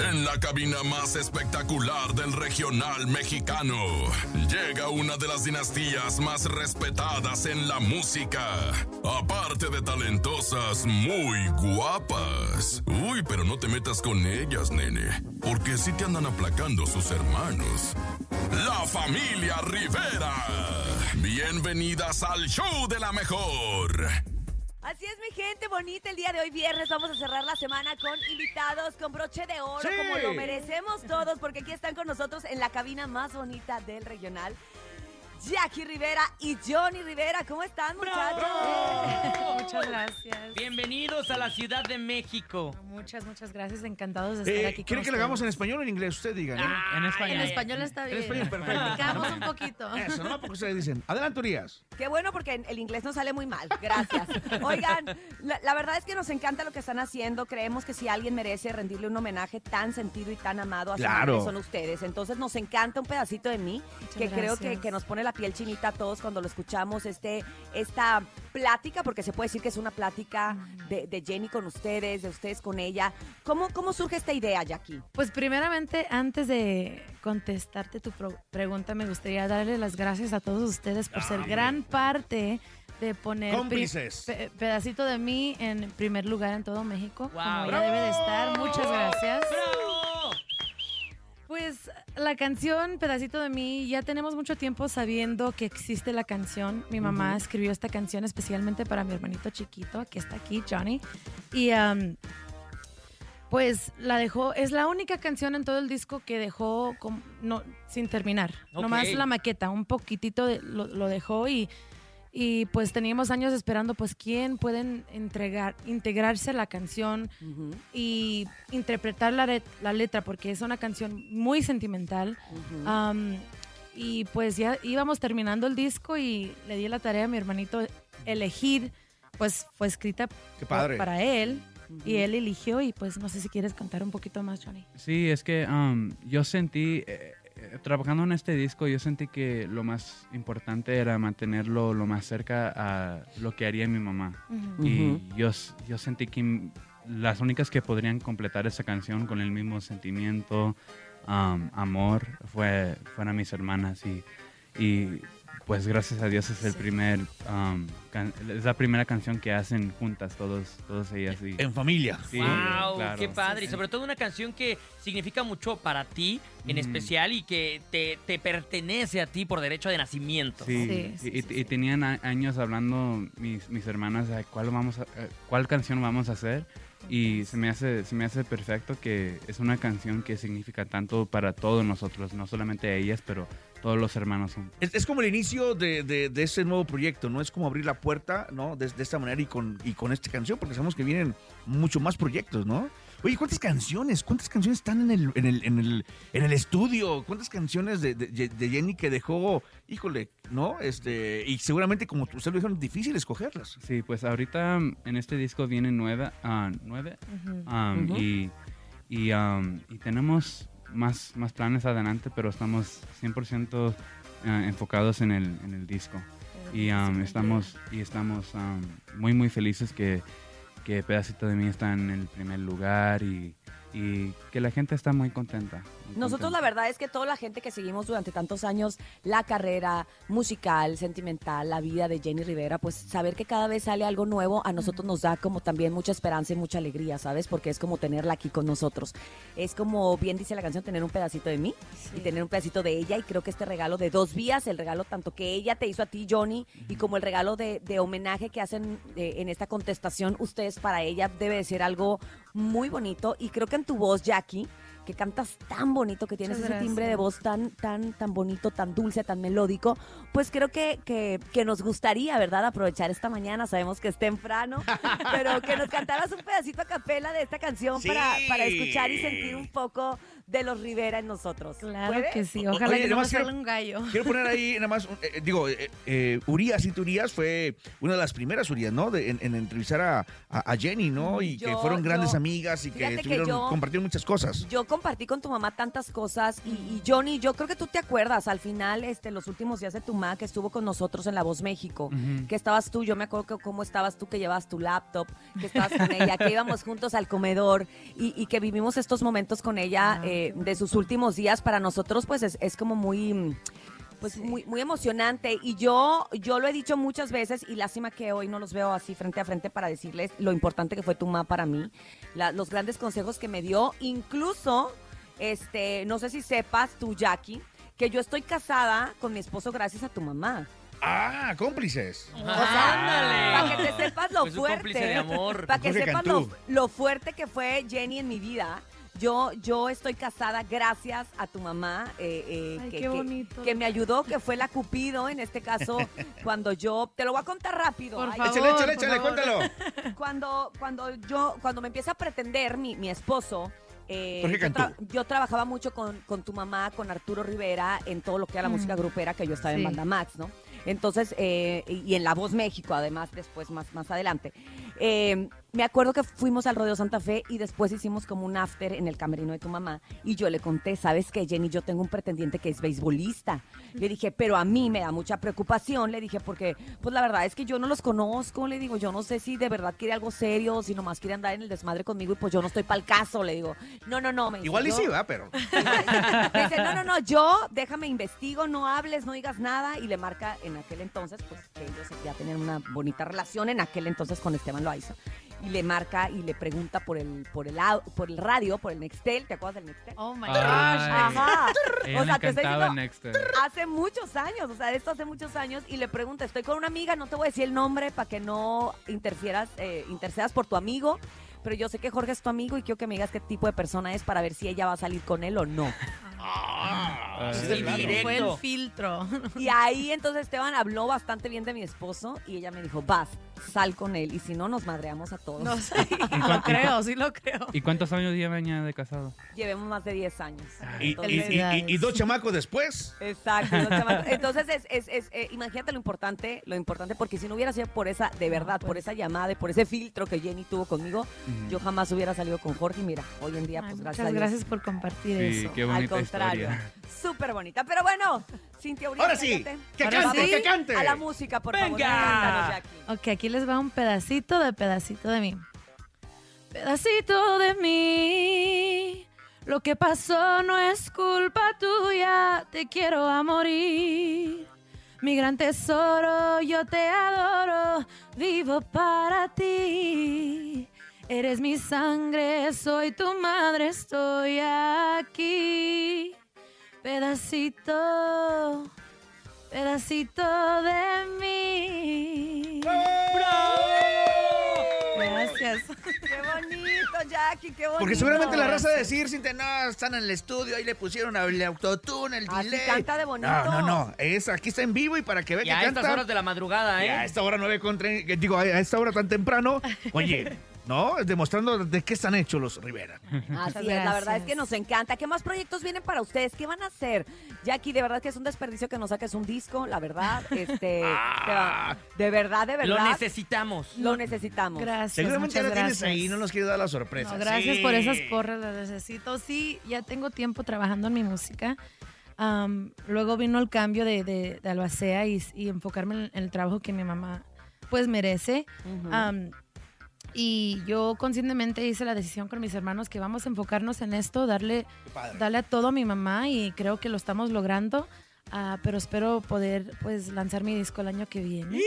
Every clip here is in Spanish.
En la cabina más espectacular del regional mexicano, llega una de las dinastías más respetadas en la música. Aparte de talentosas, muy guapas. Uy, pero no te metas con ellas, nene, porque si te andan aplacando sus hermanos. La familia Rivera. Bienvenidas al show de la mejor. Así es, mi gente bonita. El día de hoy, viernes, vamos a cerrar la semana con invitados con broche de oro, Sí. como lo merecemos todos, porque aquí están con nosotros en la cabina más bonita del regional. Jackie Rivera y Johnny Rivera. ¿Cómo están, muchachos? Muchas gracias. Bienvenidos a la Ciudad de México. Muchas, muchas gracias. Encantados de estar Eh, aquí. ¿Quiere que lo hagamos en español o en inglés? Usted diga. ¿no? Ah, En español está En bien. español, perfecto. Practicamos un poquito. Eso, ¿no? Porque ustedes dicen. Adelante, Urias. Qué bueno porque el inglés no sale muy mal. Gracias. Oigan, la, la verdad es que nos encanta lo que están haciendo. Creemos que si alguien merece rendirle un homenaje tan sentido y tan amado a su Claro. madre, son ustedes. Entonces nos encanta un pedacito de mí Muchas que creo que, que nos pone la piel chinita a todos cuando lo escuchamos. Este, esta plática, porque se puede decir que es una plática de, de Jenny con ustedes, de ustedes con ella. ¿Cómo, cómo surge esta idea, Jackie? Pues primeramente, antes de contestarte tu pregunta, me gustaría darle las gracias a todos ustedes por ser gran parte de poner Cómplices. pe- pedacito de mí en primer lugar en todo México, Wow. como ella debe de estar. Muchas gracias. ¡Bravo! Pues la canción Pedacito de mí, ya tenemos mucho tiempo sabiendo que existe la canción. Mi mamá escribió esta canción especialmente para mi hermanito chiquito, que está aquí, Johnny. Y pues la dejó, es la única canción en todo el disco que dejó com- no, sin terminar. Nomás la maqueta, un poquitito de- lo, lo dejó y, y pues teníamos años esperando pues quién pueden entregar, integrarse a la canción y interpretar la, la letra porque es una canción muy sentimental. Am, y pues ya íbamos terminando el disco y le di la tarea a mi hermanito elegir, pues fue escrita Qué padre. para él y él eligió y pues no sé si quieres contar un poquito más, Johnny. Sí, es que um, yo sentí, eh, trabajando en este disco, yo sentí que lo más importante era mantenerlo lo más cerca a lo que haría mi mamá. Y yo, yo sentí que las únicas que podrían completar esa canción con el mismo sentimiento, um, amor, fue, fueron mis hermanas. Y, y pues gracias a Dios es el primer, um, can- es la primera canción que hacen juntas todos, todos ellas. Y, En familia. sí, wow, claro. qué padre. Y sobre todo una canción que significa mucho para ti en Mm. especial y que te, te pertenece a ti por derecho de nacimiento. Sí, Sí, sí, y, y- sí, y tenían a- años hablando mis, mis hermanas de cuál vamos a- eh, cuál canción vamos a hacer y se me hace se me hace perfecto que es una canción que significa tanto para todos nosotros, no solamente ellas, pero todos los hermanos juntos. Es, es como el inicio de, de, de ese nuevo proyecto, ¿no? Es como abrir la puerta, ¿no? De, de esta manera y con, y con esta canción, porque sabemos que vienen mucho más proyectos, ¿no? Oye, ¿cuántas canciones? ¿Cuántas canciones están en el, en el, en el, en el estudio? ¿Cuántas canciones de, de, de Jenny que dejó, híjole, ¿no? Este, y seguramente, como usted lo es difícil escogerlas. Sí, pues ahorita mm, en este disco vienen nueve, ah, nueve um, Ujú. y, y, um, y tenemos más, más planes adelante, pero estamos 100% ah, enfocados en el, en el disco. Y um, estamos, y estamos um, muy, muy felices que, que Pedacito de mí está en el primer lugar y, y que la gente está muy contenta. muy Nosotros la verdad es que toda la gente que seguimos durante tantos años la carrera musical, sentimental, la vida de Jenny Rivera, pues saber que cada vez sale algo nuevo a nosotros nos da como también mucha esperanza y mucha alegría, ¿sabes? Porque es como tenerla aquí con nosotros. Es como bien dice la canción, tener un pedacito de mí y tener un pedacito de ella y creo que este regalo de dos vías, el regalo tanto que ella te hizo a ti, Johnny, y como el regalo de, de homenaje que hacen eh, en esta contestación ustedes para ella debe de ser algo muy bonito y creo que en tu voz, Jackie, que cantas tan bonito, que tienes Muchas ese timbre de voz tan, tan, tan bonito, tan dulce, tan melódico, pues creo que, que, que nos gustaría, ¿verdad? Aprovechar esta mañana, sabemos que es temprano, pero que nos cantaras un pedacito a capela de esta canción Sí. para, para escuchar y sentir un poco de los Rivera en nosotros. Claro ¿Puede? que sí. Ojalá oye, que no nomás quiero- salga un gallo. Quiero poner ahí nada más, un- eh, digo, eh, eh, Urias y Urias fue una de las primeras Urias, ¿no? De- en, en entrevistar a, a- a Jenny, ¿no? Y que fueron grandes yo- amigas y que, que yo- compartieron muchas cosas. Yo compartí con tu mamá tantas cosas y, y Johnny, yo creo que tú te acuerdas, al final, este, los últimos días de tu mamá que estuvo con nosotros en La Voz México, que estabas tú, yo me acuerdo que cómo estabas tú, que llevabas tu laptop, que estabas con ella, que íbamos juntos al comedor y, y que vivimos estos momentos con ella Ah, eh, de sus últimos días, para nosotros pues es, es como muy... Pues Sí. muy, muy emocionante y yo, yo lo he dicho muchas veces y lástima que hoy no los veo así frente a frente para decirles lo importante que fue tu mamá para mí, la- los grandes consejos que me dio, incluso, este, no sé si sepas tú, Jackie, que yo estoy casada con mi esposo gracias a tu mamá. Ah, cómplices. O sea, Ándale. para que te sepas lo Pues fuerte. cómplice de amor. Para que Jorge sepas lo, lo fuerte que fue Jenny en mi vida. Yo, yo estoy casada gracias a tu mamá, eh, eh, Ay, que, qué bonito. que me ayudó, que fue la Cupido en este caso, cuando yo, te lo voy a contar rápido. Por Ay, favor. échale, échale, por échale, favor. cuéntalo. cuando, cuando yo, cuando me empieza a pretender mi, mi esposo, eh, yo, tra- yo trabajaba mucho con, con tu mamá, con Arturo Rivera, en todo lo que era la Mm. música grupera, que yo estaba en. Banda Max, ¿no? Entonces, eh, y y en La Voz México, además, después, más, más adelante. Eh, me acuerdo que fuimos al Rodeo Santa Fe y después hicimos como un after en el camerino de tu mamá. Y yo le conté, ¿sabes qué, Jenny? Yo tengo un pretendiente que es beisbolista. Le dije, pero a mí me da mucha preocupación. Le dije, porque, pues la verdad es que yo no los conozco. Le digo, yo no sé si de verdad quiere algo serio, si nomás quiere andar en el desmadre conmigo y pues yo no estoy para el caso. Le digo, no, no, no. Me dice, Igual y "Yo- sí, va, pero. me dice, no, no, no, yo déjame investigo, no hables, no digas nada. Y le marca en aquel entonces, pues que ellos ya tenían una bonita relación en aquel entonces con Esteban Loaiza. Y le marca y le pregunta por el, por el, por el radio, por el Nextel, ¿te acuerdas del Nextel? Oh my gosh. Ajá. O sea, te estoy diciendo- Nexter. Hace muchos años, o sea, esto hace muchos años, y le pregunta, estoy con una amiga, no te voy a decir el nombre para que no interfieras, eh, intercedas por tu amigo, pero yo sé que Jorge es tu amigo y quiero que me digas qué tipo de persona es para ver si ella va a salir con él o no. Ah, Es sí, el directo. Fue el filtro. Y ahí entonces Esteban habló bastante bien de mi esposo y ella me dijo, vas, sal con él y si no nos madreamos a todos. No sé. Lo creo, sí lo creo. ¿Y cuántos años llevan ya de casado? Llevemos más de 10 años. Y, y- Entonces- y- y- y dos chamacos después. Exacto. no, chamaco. Entonces, es, es, es, eh, imagínate lo importante, lo importante, porque si no hubiera sido por esa, de verdad, por pues. esa llamada y por ese filtro que Jenny tuvo conmigo, yo jamás hubiera salido con Jorge. Y mira, hoy en día, Ay, pues muchas gracias a Dios. gracias por compartir Sí, eso. qué Al contrario, historia. Súper bonita. Pero bueno, Cintia Urias, Ahora sí, que Ahora cante, sí. que cante. A la música, por favor. Venga. Ok, aquí les va un pedacito de pedacito de mí. Pedacito de mí. Lo que pasó no es culpa tuya. Te quiero a morir. Mi gran tesoro, yo te adoro. Vivo para ti. Eres mi sangre, soy tu madre, estoy aquí. Pedacito, pedacito de mí. Gracias. Qué bonito, Jackie, qué bonito. Porque seguramente la raza de decir, Cintia, no, están en el estudio, ahí le pusieron el autotune, el Así delay. canta de bonito. No, no, no, es, aquí está en vivo y para que vea Y que a estas canta. horas de la madrugada, y a ¿eh? esta hora nueve con tre- que digo, a esta hora tan temprano, oye, ¿no? Demostrando de qué están hechos los Rivera. Así es, la verdad es que nos encanta. ¿Qué más proyectos vienen para ustedes? ¿Qué van a hacer? Jackie, de verdad que es un desperdicio que nos saques un disco, la verdad. Este, te va- de verdad, de Lo verdad. necesitamos. Lo necesitamos. Gracias. Seguramente ya la tienes gracias. ahí, no nos quieres dar la sorpresa. No, gracias Sí. por esas porras, las necesito. Sí, ya tengo tiempo trabajando en mi música. Luego vino el cambio de, de, de albacea y, y enfocarme en, en el trabajo que mi mamá pues merece. Am, y yo conscientemente hice la decisión con mis hermanos que vamos a enfocarnos en esto, darle, darle a todo a mi mamá y creo que lo estamos logrando. Ah, pero espero poder pues lanzar mi disco el año que viene.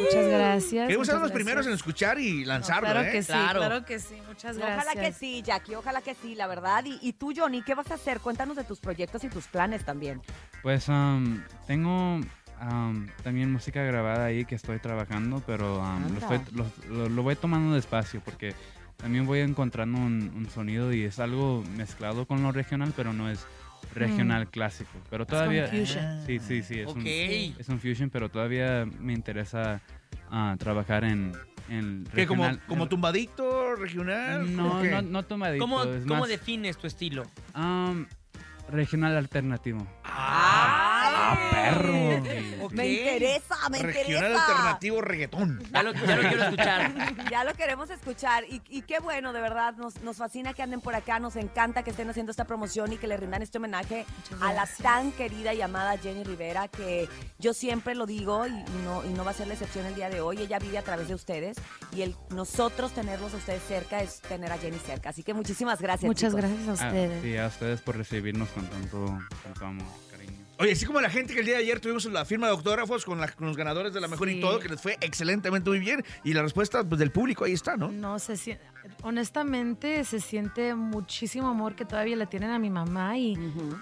Muchas gracias. Queremos ser los primeros en escuchar y No, lanzarlo, claro ¿eh? que sí, Claro. claro que sí. Muchas gracias. Ojalá que sí, Jackie, ojalá que sí, la verdad. Y, y tú, Johnny, ¿qué vas a hacer? Cuéntanos de tus proyectos y tus planes también. Pues um, tengo um, también música grabada ahí que estoy trabajando, pero um, lo, estoy- lo- lo- lo voy tomando despacio porque también voy encontrando un, un sonido y es algo mezclado con lo regional, pero no es regional clásico. Pero todavía... fusion. Sí, sí, sí, es, Ok. un, es un fusion, pero todavía me interesa ah, trabajar en, en ¿Qué, como, regional. como Tumbadictor tumbadito, regional. No, no, no tomadito. ¿Cómo, es cómo más, defines tu estilo? um, regional alternativo. Ah, perro. Ok. Me interesa, me Regional interesa. alternativo reggaetón. Ya lo, ya lo quiero escuchar. Ya lo queremos escuchar y, y qué bueno, de verdad, nos, nos fascina que anden por acá, nos encanta que estén haciendo esta promoción y que le rindan este homenaje a la tan querida y amada Jenny Rivera, que yo siempre lo digo y, no, y no va a ser la excepción el día de hoy, ella vive a través de ustedes y el nosotros tenerlos a ustedes cerca es tener a Jenny cerca, así que muchísimas gracias. Muchas chicos. gracias a Ah, ustedes. sí, a ustedes por recibirnos con tanto, tanto amor. Oye, así como la gente que el día de ayer tuvimos la firma de autógrafos con, la- con los ganadores de la mejor y todo, que les fue excelentemente muy bien. Y la respuesta pues, del público ahí está, ¿no? No, se sien- honestamente se siente muchísimo amor que todavía le tienen a mi mamá y,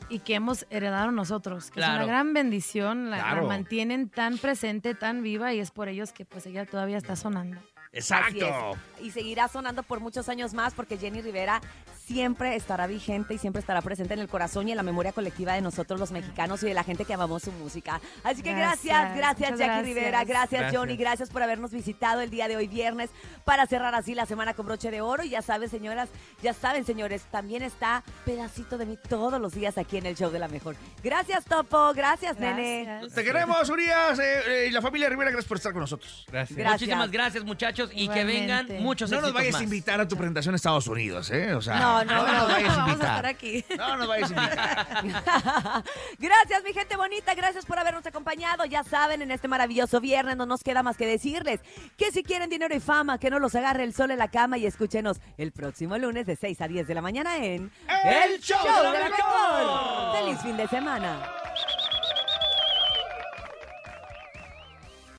y que hemos heredado nosotros, que es una gran bendición, la, la Claro. mantienen tan presente, tan viva y es por ellos que pues ella todavía está sonando. Exacto. Y seguirá sonando por muchos años más porque Jenny Rivera siempre estará vigente y siempre estará presente en el corazón y en la memoria colectiva de nosotros los mexicanos y de la gente que amamos su música. Así que gracias, Gracias, Jackie gracias. Rivera, gracias, Gracias. Johnny, gracias por habernos visitado el día de hoy viernes para cerrar así la semana con broche de oro. Y ya saben, señoras, ya saben, señores, también está pedacito de mí todos los días aquí en el show de la mejor. Gracias, Topo, gracias, nene. Te queremos, Urias eh, eh, y la familia Rivera. Gracias por estar con nosotros. Gracias. Gracias. Muchísimas gracias, muchachos, y que vengan muchos No nos vayas a invitar a tu presentación a Estados Unidos, ¿eh? O sea, No, no, nos no, vayas a Vamos a invitar. estar aquí. No nos vayas a invitar. gracias, mi gente bonita. Gracias por habernos acompañado. Ya saben, en este maravilloso viernes no nos queda más que decirles que si quieren dinero y fama, que no los agarre el sol en la cama y escúchenos el próximo lunes de 6 a 10 de la mañana en El Show de la Mejor. ¡Feliz fin de semana!